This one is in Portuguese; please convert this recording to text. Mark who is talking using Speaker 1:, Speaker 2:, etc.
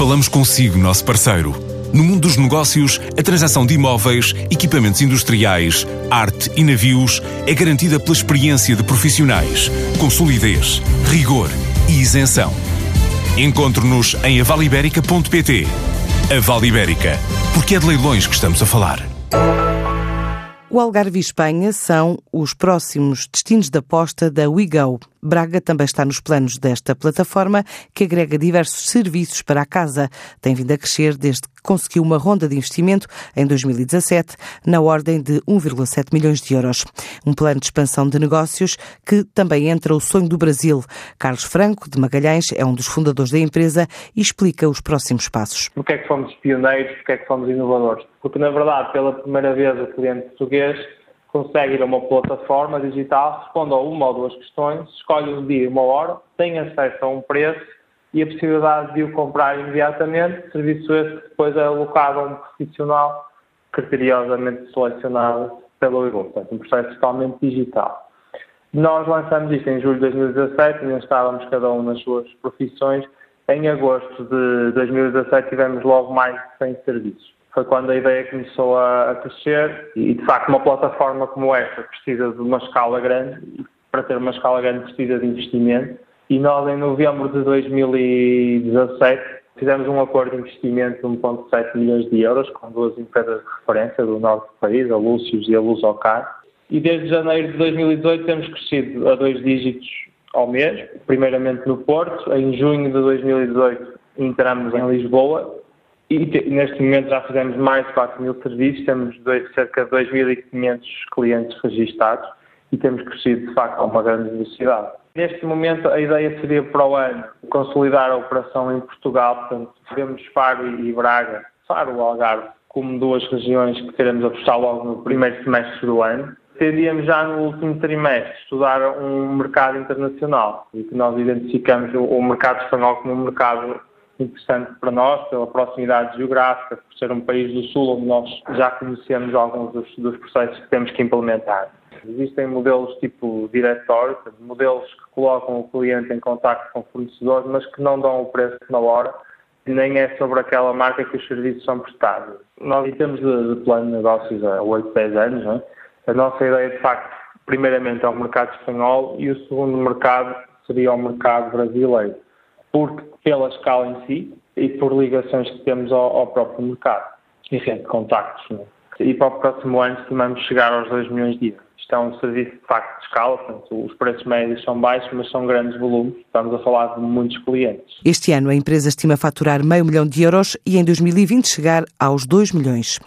Speaker 1: Falamos consigo, nosso parceiro. No mundo dos negócios, a transação de imóveis, equipamentos industriais, arte e navios é garantida pela experiência de profissionais, com solidez, rigor e isenção. Encontre-nos em avaliberica.pt. A Vale Ibérica, porque é de leilões que estamos a falar.
Speaker 2: O Algarve e Espanha são os próximos destinos de aposta da WeGo. Braga também está nos planos desta plataforma, que agrega diversos serviços para a casa. Tem vindo a crescer desde que conseguiu uma ronda de investimento em 2017, na ordem de 1,7 milhões de euros. Um plano de expansão de negócios que também entra o sonho do Brasil. Carlos Franco, de Magalhães, é um dos fundadores da empresa e explica os próximos passos.
Speaker 3: Porquê é que fomos pioneiros? Porquê é que fomos inovadores? Porque, na verdade, pela primeira vez o cliente português consegue ir a uma plataforma digital, responde a uma ou duas questões, escolhe um dia e uma hora, tem acesso a um preço e a possibilidade de o comprar imediatamente, serviço esse que depois é alocado a um profissional criteriosamente selecionado pelo IBU, portanto um processo totalmente digital. Nós lançamos isto em julho de 2017, ainda estávamos cada um nas suas profissões. Em agosto de 2017 tivemos logo mais de 100 serviços foi quando a ideia começou a, crescer e, de facto, uma plataforma como esta precisa de uma escala grande e, para ter uma escala grande, precisa de investimento. E nós, em novembro de 2017, fizemos um acordo de investimento de 1,7 milhões de euros com duas empresas de referência do norte do país, a Lúcius e a Lusocar. E desde janeiro de 2018 temos crescido a dois dígitos ao mês, primeiramente no Porto. Em junho de 2018 entramos em Lisboa e neste momento já fizemos mais de 4 mil serviços, temos dois, cerca de 2.500 clientes registados e temos crescido de facto a uma grande velocidade. Neste momento a ideia seria para o ano consolidar a operação em Portugal, portanto vemos Faro e Braga, Faro e Algarve, como duas regiões que queremos apostar logo no primeiro semestre do ano. Tendíamos já no último trimestre estudar um mercado internacional e que nós identificamos o mercado espanhol como um mercado interessante para nós, pela proximidade geográfica, por ser um país do Sul onde nós já conhecemos alguns dos, dos processos que temos que implementar. Existem modelos tipo diretório, modelos que colocam o cliente em contato com o fornecedor, mas que não dão o preço na hora, nem é sobre aquela marca que os serviços são prestados. Nós, em termos de, de plano de negócios há 8, 10 anos, é? a nossa ideia, de facto, primeiramente é o mercado espanhol e o segundo mercado seria o mercado brasileiro porque pela escala em si e por ligações que temos ao, ao próprio mercado e rede de contactos. Né? E para o próximo ano estimamos chegar aos 2 milhões de euros. Isto é um serviço de facto de escala, portanto, os preços médios são baixos, mas são grandes volumes. Estamos a falar de muitos clientes.
Speaker 2: Este ano a empresa estima faturar meio milhão de euros e em 2020 chegar aos 2 milhões.